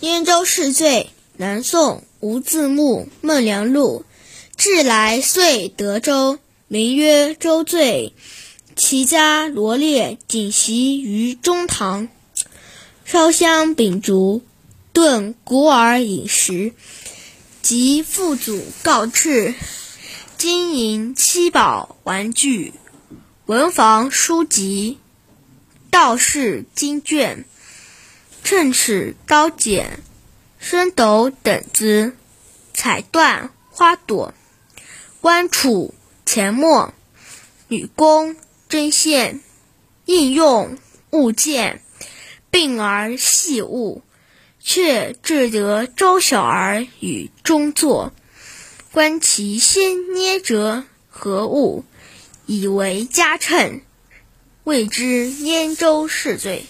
燕州市罪，南宋吴自牧《孟良录》。至来遂德州，名曰周罪。其家罗列，锦席于中堂。烧香秉烛，顿鼓耳饮食。及父祖告敕，金银七宝玩具，文房书籍，道士经卷。秤尺刀剪，升斗等子，彩缎花朵，官杵钱墨，女工针线，应用物件，病而细物，却至得周小儿与中作，观其先捏折何物，以为家称，谓之燕州是罪。